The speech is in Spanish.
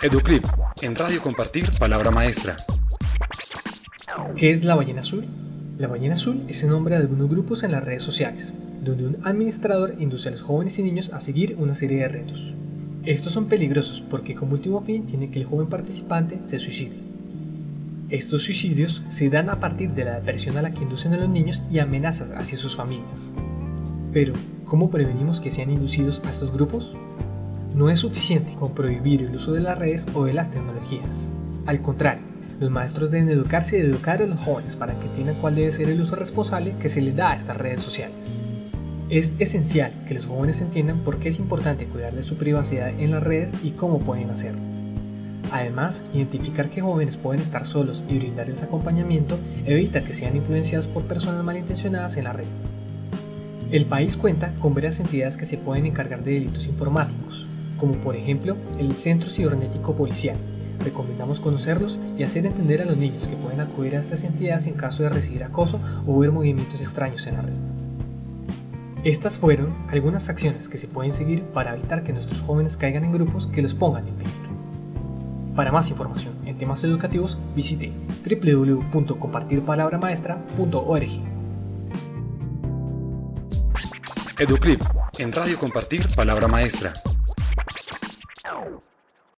Educlip, en Radio Compartir Palabra Maestra. ¿Qué es la ballena azul? La ballena azul es el nombre de algunos grupos en las redes sociales, donde un administrador induce a los jóvenes y niños a seguir una serie de retos. Estos son peligrosos porque como último fin tiene que el joven participante se suicide. Estos suicidios se dan a partir de la depresión a la que inducen a los niños y amenazas hacia sus familias. Pero, ¿cómo prevenimos que sean inducidos a estos grupos? No es suficiente con prohibir el uso de las redes o de las tecnologías. Al contrario, los maestros deben educarse y educar a los jóvenes para que entiendan cuál debe ser el uso responsable que se les da a estas redes sociales. Es esencial que los jóvenes entiendan por qué es importante cuidar de su privacidad en las redes y cómo pueden hacerlo. Además, identificar que jóvenes pueden estar solos y brindarles acompañamiento evita que sean influenciados por personas malintencionadas en la red. El país cuenta con varias entidades que se pueden encargar de delitos informáticos, como por ejemplo el Centro Cibernético Policial. Recomendamos conocerlos y hacer entender a los niños que pueden acudir a estas entidades en caso de recibir acoso o ver movimientos extraños en la red. Estas fueron algunas acciones que se pueden seguir para evitar que nuestros jóvenes caigan en grupos que los pongan en peligro. Para más información en temas educativos, visite www.compartirpalabramaestra.org. Educlip, en Radio Compartir Palabra Maestra. Wow.